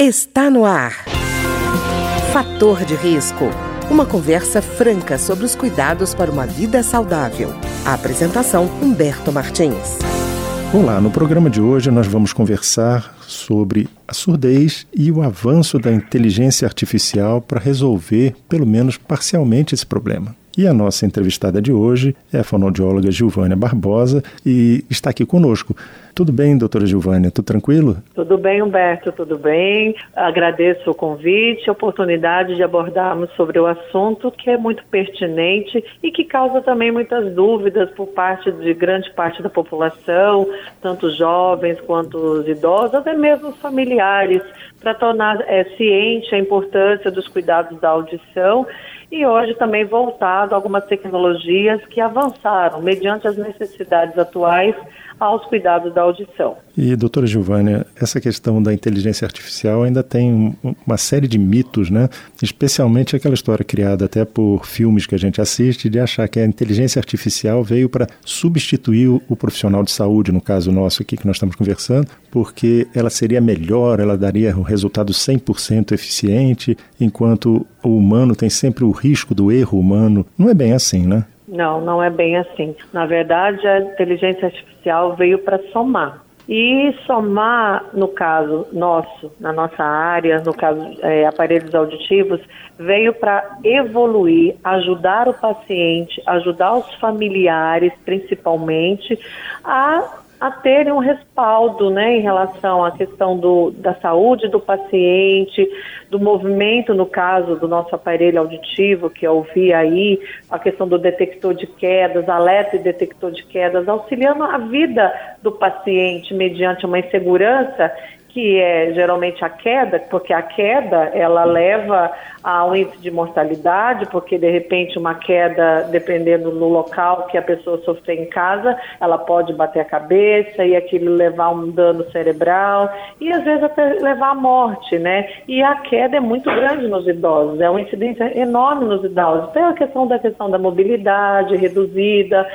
Está no ar. Fator de risco. Uma conversa franca sobre os cuidados para uma vida saudável. A apresentação Humberto Martins. Olá, no programa de hoje nós vamos conversar sobre a surdez e o avanço da inteligência artificial para resolver, pelo menos parcialmente, esse problema. E a nossa entrevistada de hoje é a fonoaudióloga Gilvânia Barbosa e está aqui conosco. Tudo bem, doutora Gilvânia? Tudo tranquilo? Tudo bem, Humberto, tudo bem. Agradeço o convite, a oportunidade de abordarmos sobre o assunto que é muito pertinente e que causa também muitas dúvidas por parte de grande parte da população, tanto jovens quanto os idosos, até mesmo os familiares, para tornar é, ciente a importância dos cuidados da audição e hoje também voltado a algumas tecnologias que avançaram mediante as necessidades atuais aos cuidados da audição. E, doutora Giovânia, essa questão da inteligência artificial ainda tem uma série de mitos, né? Especialmente aquela história criada até por filmes que a gente assiste de achar que a inteligência artificial veio para substituir o profissional de saúde, no caso nosso aqui que nós estamos conversando, porque ela seria melhor, ela daria um resultado 100% eficiente, enquanto o humano tem sempre o risco do erro humano. Não é bem assim, né? Não, não é bem assim. Na verdade, a inteligência artificial veio para somar. E somar, no caso nosso, na nossa área, no caso é, aparelhos auditivos, veio para evoluir, ajudar o paciente, ajudar os familiares, principalmente, a a terem um respaldo né, em relação à questão do, da saúde do paciente, do movimento, no caso do nosso aparelho auditivo, que eu ouvi aí, a questão do detector de quedas, alerta e detector de quedas, auxiliando a vida do paciente mediante uma insegurança que é geralmente a queda, porque a queda ela leva a um índice de mortalidade, porque de repente uma queda, dependendo do local que a pessoa sofreu em casa, ela pode bater a cabeça e aquilo levar um dano cerebral e às vezes até levar à morte, né? E a queda é muito grande nos idosos, é uma incidência enorme nos idosos. Tem a questão da questão da mobilidade reduzida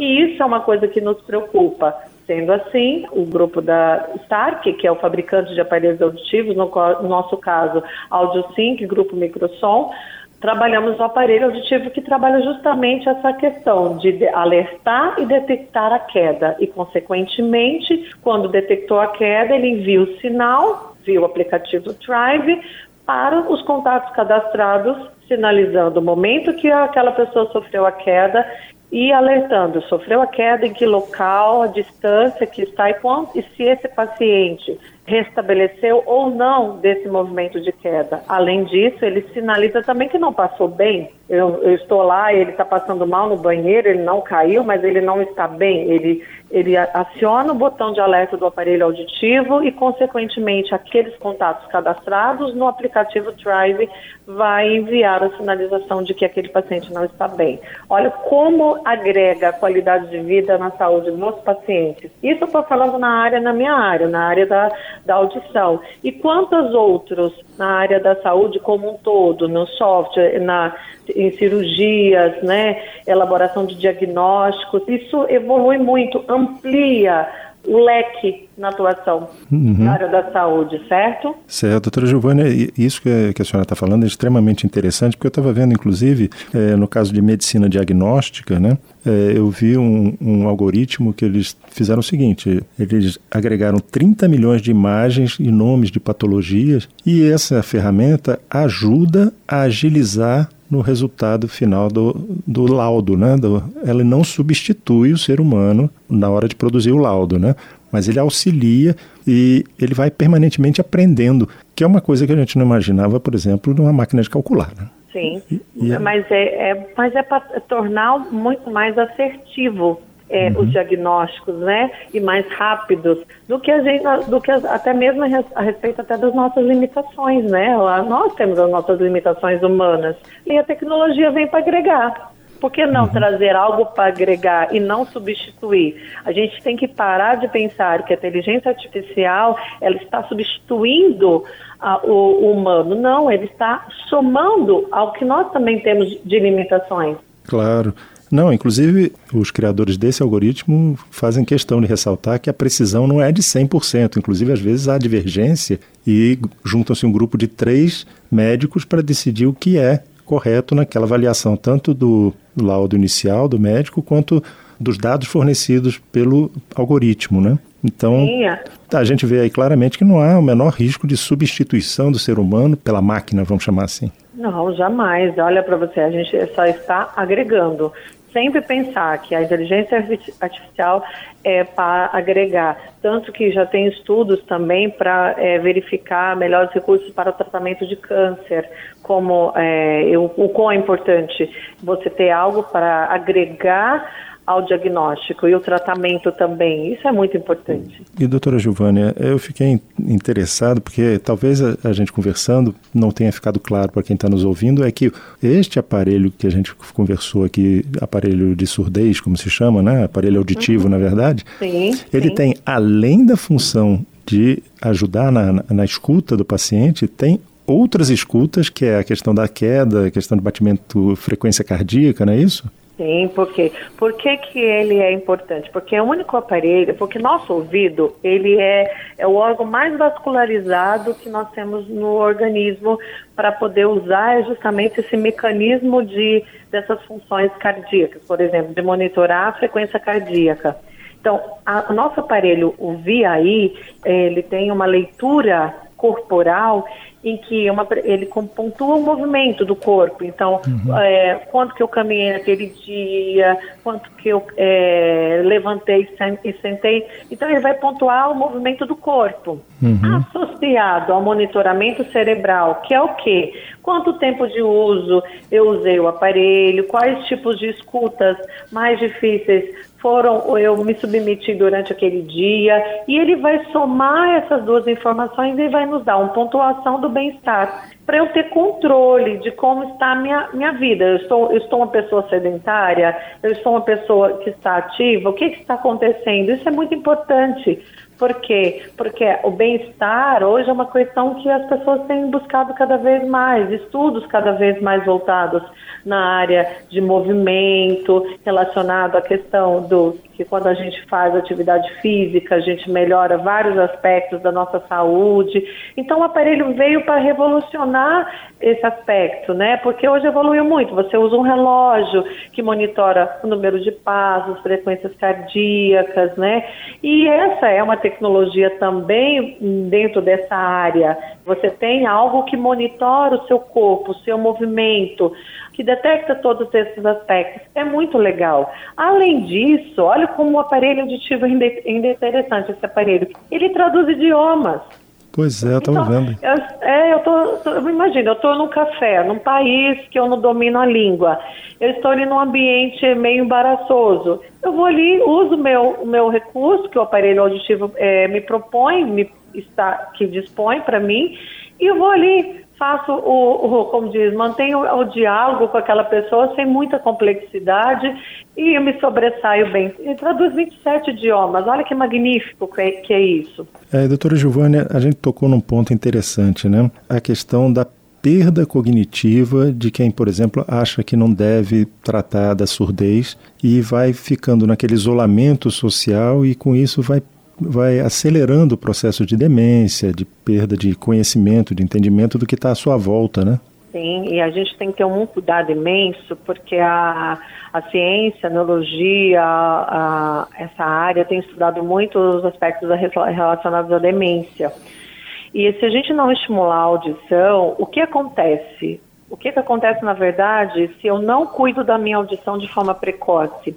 e isso é uma coisa que nos preocupa. Sendo assim, o grupo da Stark, que é o fabricante de aparelhos auditivos, no, no nosso caso, AudioSync, Grupo Microsom, trabalhamos no aparelho auditivo que trabalha justamente essa questão de alertar e detectar a queda. E, consequentemente, quando detectou a queda, ele envia o sinal via o aplicativo Drive para os contatos cadastrados, sinalizando o momento que aquela pessoa sofreu a queda e alertando, sofreu a queda, em que local, a distância que está e, quanto, e se esse paciente restabeleceu ou não desse movimento de queda. Além disso, ele sinaliza também que não passou bem. Eu, eu estou lá, ele está passando mal no banheiro, ele não caiu, mas ele não está bem. Ele, ele aciona o botão de alerta do aparelho auditivo e, consequentemente, aqueles contatos cadastrados no aplicativo Drive vai enviar a sinalização de que aquele paciente não está bem. Olha como agrega a qualidade de vida na saúde dos pacientes. Isso eu estou falando na área, na minha área, na área da, da audição. E quantos outros na área da saúde como um todo, no software, na, em cirurgias, né, elaboração de diagnósticos, isso evolui muito, amplia o leque na atuação uhum. na área da saúde, certo? Certo, doutora Giovânia, isso que, a senhora está falando é extremamente interessante, porque eu estava vendo, inclusive, é, no caso de medicina diagnóstica, né, é, eu vi um, um, algoritmo que eles fizeram o seguinte: eles agregaram 30 milhões de imagens e nomes de patologias, e essa ferramenta ajuda a agilizar no resultado final do, do laudo, né? Do, ela não substitui o ser humano na hora de produzir o laudo, né? Mas ele auxilia e ele vai permanentemente aprendendo, que é uma coisa que a gente não imaginava, por exemplo, numa máquina de calcular. Né? Sim, e, e é... mas é, é mas é para tornar muito mais assertivo é, uhum. os diagnósticos, né, e mais rápidos do que a gente, do que até mesmo a respeito até das nossas limitações, né? Nós temos as nossas limitações humanas e a tecnologia vem para agregar. Por que não uhum. trazer algo para agregar e não substituir? A gente tem que parar de pensar que a inteligência artificial ela está substituindo a, o, o humano. Não, ele está somando ao que nós também temos de limitações. Claro. Não, inclusive os criadores desse algoritmo fazem questão de ressaltar que a precisão não é de 100%, inclusive às vezes há divergência e juntam-se um grupo de três médicos para decidir o que é correto naquela avaliação, tanto do laudo inicial do médico quanto dos dados fornecidos pelo algoritmo, né? Então, é. a gente vê aí claramente que não há o menor risco de substituição do ser humano pela máquina, vamos chamar assim. Não, jamais. Olha para você, a gente só está agregando. Sempre pensar que a inteligência artificial é para agregar, tanto que já tem estudos também para é, verificar melhores recursos para o tratamento de câncer, como é, eu, o quão é importante você ter algo para agregar ao diagnóstico e o tratamento também. Isso é muito importante. E doutora Giovânia, eu fiquei interessado porque talvez a, a gente conversando não tenha ficado claro para quem está nos ouvindo é que este aparelho que a gente conversou aqui, aparelho de surdez, como se chama, né? Aparelho auditivo, uhum. na verdade. Sim. Ele sim. tem além da função de ajudar na, na, na escuta do paciente, tem outras escutas, que é a questão da queda, a questão de batimento, frequência cardíaca, não é isso? Sim, porque por que, que ele é importante? Porque é o único aparelho, porque nosso ouvido ele é, é o órgão mais vascularizado que nós temos no organismo para poder usar justamente esse mecanismo de dessas funções cardíacas, por exemplo, de monitorar a frequência cardíaca. Então, o nosso aparelho, o VIAI, ele tem uma leitura corporal em que uma, ele pontua o movimento do corpo. Então, uhum. é, quanto que eu caminhei naquele dia, quanto que eu é, levantei e sentei. Então, ele vai pontuar o movimento do corpo. Uhum. Associado ao monitoramento cerebral, que é o quê? Quanto tempo de uso eu usei o aparelho, quais tipos de escutas mais difíceis foram eu me submeti durante aquele dia e ele vai somar essas duas informações e vai nos dar uma pontuação do bem-estar para eu ter controle de como está a minha, minha vida. Eu estou, eu estou uma pessoa sedentária, eu estou uma pessoa que está ativa, o que, que está acontecendo? Isso é muito importante. Por quê? Porque o bem-estar hoje é uma questão que as pessoas têm buscado cada vez mais, estudos cada vez mais voltados na área de movimento, relacionado à questão do que quando a gente faz atividade física, a gente melhora vários aspectos da nossa saúde. Então o aparelho veio para revolucionar esse aspecto, né? Porque hoje evoluiu muito. Você usa um relógio que monitora o número de passos, frequências cardíacas, né? E essa é uma tecnologia também dentro dessa área. Você tem algo que monitora o seu corpo, o seu movimento, que detecta todos esses aspectos. É muito legal. Além disso, olha como o aparelho auditivo interessante, esse aparelho. Ele traduz idiomas. Pois é, estava então, vendo. Eu, é, eu tô, tô imagina, eu estou num café, num país que eu não domino a língua. Eu estou ali num ambiente meio embaraçoso. Eu vou ali, uso meu, o meu recurso que o aparelho auditivo é, me propõe, me está, que dispõe para mim, e eu vou ali faço o, o, como diz, mantenho o, diálogo com aquela pessoa sem muita complexidade e eu me sobressaio bem. E traduz 27 idiomas, olha que magnífico que é, que é isso. É, doutora Giovanni, a gente tocou num ponto interessante, né? A questão da perda cognitiva de quem, por exemplo, acha que não deve tratar da surdez e vai ficando naquele isolamento social e com isso vai vai acelerando o processo de demência, de perda de conhecimento, de entendimento do que está à sua volta, né? Sim, e a gente tem que ter um cuidado imenso, porque a, a ciência, a neurologia, a, essa área tem estudado muito os aspectos relacionados à demência. E se a gente não estimular a audição, o que acontece? O que, que acontece, na verdade, se eu não cuido da minha audição de forma precoce?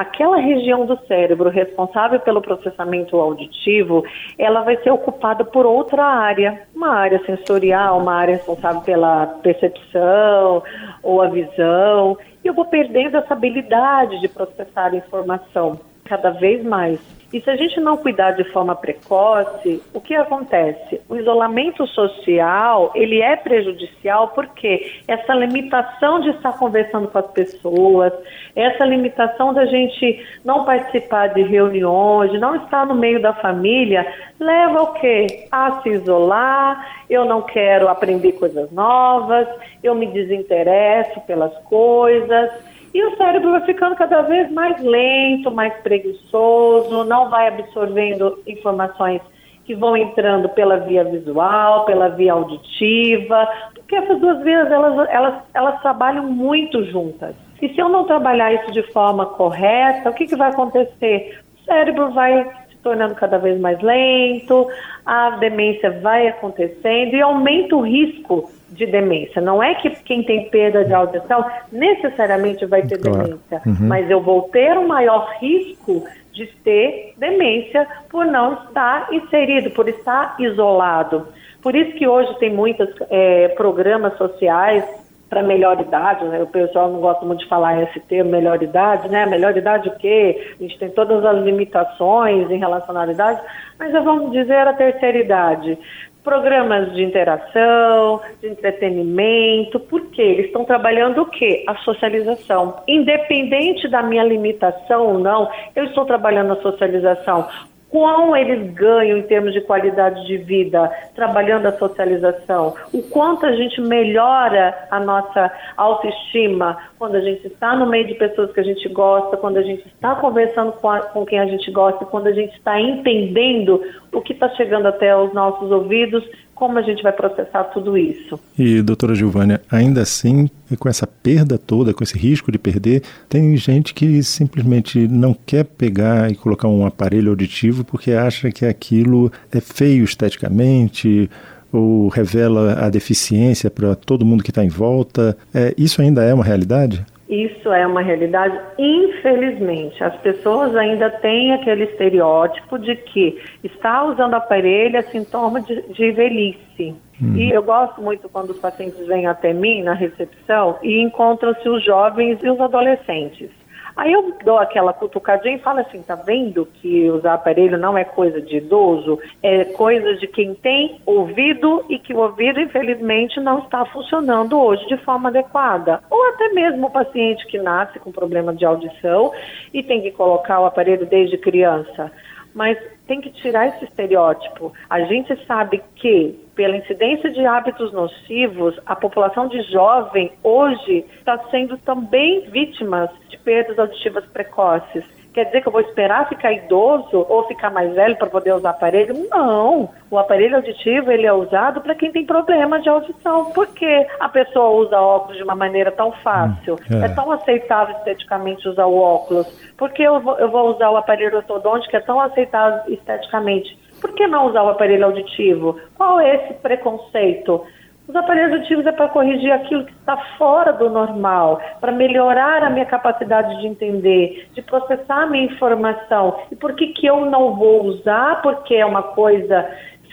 Aquela região do cérebro responsável pelo processamento auditivo, ela vai ser ocupada por outra área, uma área sensorial, uma área responsável pela percepção ou a visão, e eu vou perdendo essa habilidade de processar informação cada vez mais. E se a gente não cuidar de forma precoce, o que acontece? O isolamento social, ele é prejudicial porque essa limitação de estar conversando com as pessoas, essa limitação da gente não participar de reuniões, de não estar no meio da família, leva ao quê? A se isolar, eu não quero aprender coisas novas, eu me desinteresso pelas coisas, e o cérebro vai ficando cada vez mais lento, mais preguiçoso, não vai absorvendo informações que vão entrando pela via visual, pela via auditiva, porque essas duas vias elas, elas, elas trabalham muito juntas. E se eu não trabalhar isso de forma correta, o que, que vai acontecer? O cérebro vai tornando cada vez mais lento, a demência vai acontecendo e aumenta o risco de demência. Não é que quem tem perda de audição necessariamente vai ter claro. demência, uhum. mas eu vou ter um maior risco de ter demência por não estar inserido, por estar isolado. Por isso que hoje tem muitos é, programas sociais para melhor idade, né? o pessoal não gosta muito de falar esse termo, melhor idade, né? Melhor idade o quê? A gente tem todas as limitações em relação à idade, mas vamos dizer a terceira idade programas de interação, de entretenimento, porque eles estão trabalhando o quê? A socialização. Independente da minha limitação ou não, eu estou trabalhando a socialização quão eles ganham em termos de qualidade de vida trabalhando a socialização, o quanto a gente melhora a nossa autoestima quando a gente está no meio de pessoas que a gente gosta, quando a gente está conversando com, a, com quem a gente gosta, quando a gente está entendendo o que está chegando até os nossos ouvidos como a gente vai processar tudo isso. E, doutora Giovânia, ainda assim, com essa perda toda, com esse risco de perder, tem gente que simplesmente não quer pegar e colocar um aparelho auditivo porque acha que aquilo é feio esteticamente ou revela a deficiência para todo mundo que está em volta. É, isso ainda é uma realidade? Isso é uma realidade, infelizmente. As pessoas ainda têm aquele estereótipo de que estar usando aparelho é sintoma de, de velhice. Hum. E eu gosto muito quando os pacientes vêm até mim na recepção e encontram-se os jovens e os adolescentes. Aí eu dou aquela cutucadinha e falo assim, tá vendo que usar aparelho não é coisa de idoso, é coisa de quem tem ouvido e que o ouvido, infelizmente, não está funcionando hoje de forma adequada. Ou até mesmo o paciente que nasce com problema de audição e tem que colocar o aparelho desde criança. Mas tem que tirar esse estereótipo. A gente sabe que, pela incidência de hábitos nocivos, a população de jovem hoje está sendo também vítimas de perdas auditivas precoces. Quer dizer que eu vou esperar ficar idoso ou ficar mais velho para poder usar aparelho? Não. O aparelho auditivo ele é usado para quem tem problema de audição. Porque a pessoa usa óculos de uma maneira tão fácil? Hum, é. é. tão aceitável esteticamente usar o óculos? Porque eu vou, eu vou usar o aparelho ortodôntico que é tão aceitável esteticamente? Por que não usar o aparelho auditivo? Qual é esse preconceito? Os aparelhos auditivos é para corrigir aquilo que está fora do normal, para melhorar a minha capacidade de entender, de processar a minha informação. E por que, que eu não vou usar? Porque é uma coisa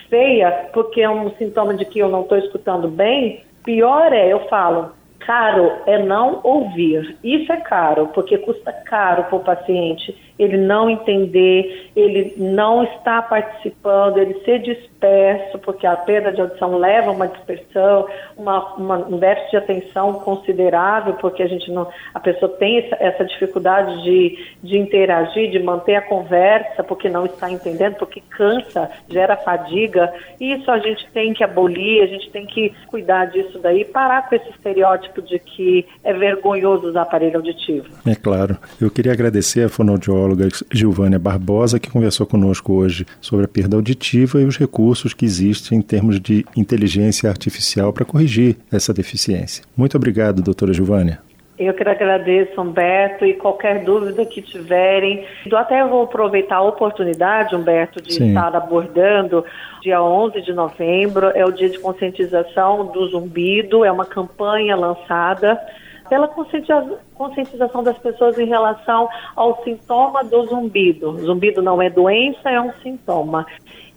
feia, porque é um sintoma de que eu não estou escutando bem? Pior é, eu falo, caro é não ouvir. Isso é caro, porque custa caro para o paciente ele não entender, ele não estar participando, ele ser disperso, porque a perda de audição leva a uma dispersão, uma, uma, um déficit de atenção considerável, porque a gente não, a pessoa tem essa, essa dificuldade de, de interagir, de manter a conversa, porque não está entendendo, porque cansa, gera fadiga. Isso a gente tem que abolir, a gente tem que cuidar disso daí, parar com esse estereótipo de que é vergonhoso usar aparelho auditivo. É claro. Eu queria agradecer a fonoaudióloga psicóloga Gilvânia Barbosa, que conversou conosco hoje sobre a perda auditiva e os recursos que existem em termos de inteligência artificial para corrigir essa deficiência. Muito obrigado, doutora Gilvânia. Eu que agradeço, Humberto, e qualquer dúvida que tiverem. Eu até vou aproveitar a oportunidade, Humberto, de Sim. estar abordando. Dia 11 de novembro é o dia de conscientização do zumbido, é uma campanha lançada pela conscientização das pessoas em relação ao sintoma do zumbido. Zumbido não é doença, é um sintoma.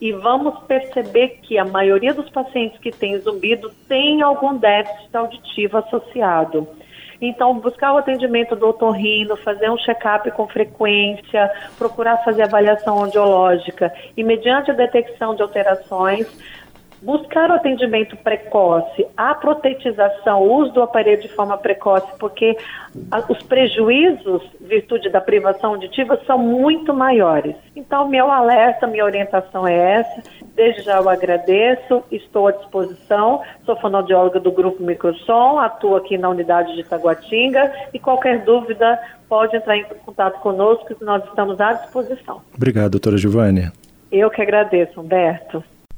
E vamos perceber que a maioria dos pacientes que têm zumbido tem algum déficit auditivo associado. Então, buscar o atendimento do otorrino, fazer um check-up com frequência, procurar fazer avaliação audiológica e, mediante a detecção de alterações, buscar o atendimento precoce, a protetização, o uso do aparelho de forma precoce, porque os prejuízos, virtude da privação auditiva, são muito maiores. Então, meu alerta, minha orientação é essa. Desde já eu agradeço, estou à disposição. Sou fonoaudióloga do Grupo Microsom, atuo aqui na unidade de Taguatinga e qualquer dúvida pode entrar em contato conosco, nós estamos à disposição. Obrigado, doutora Giovânia. Eu que agradeço, Humberto.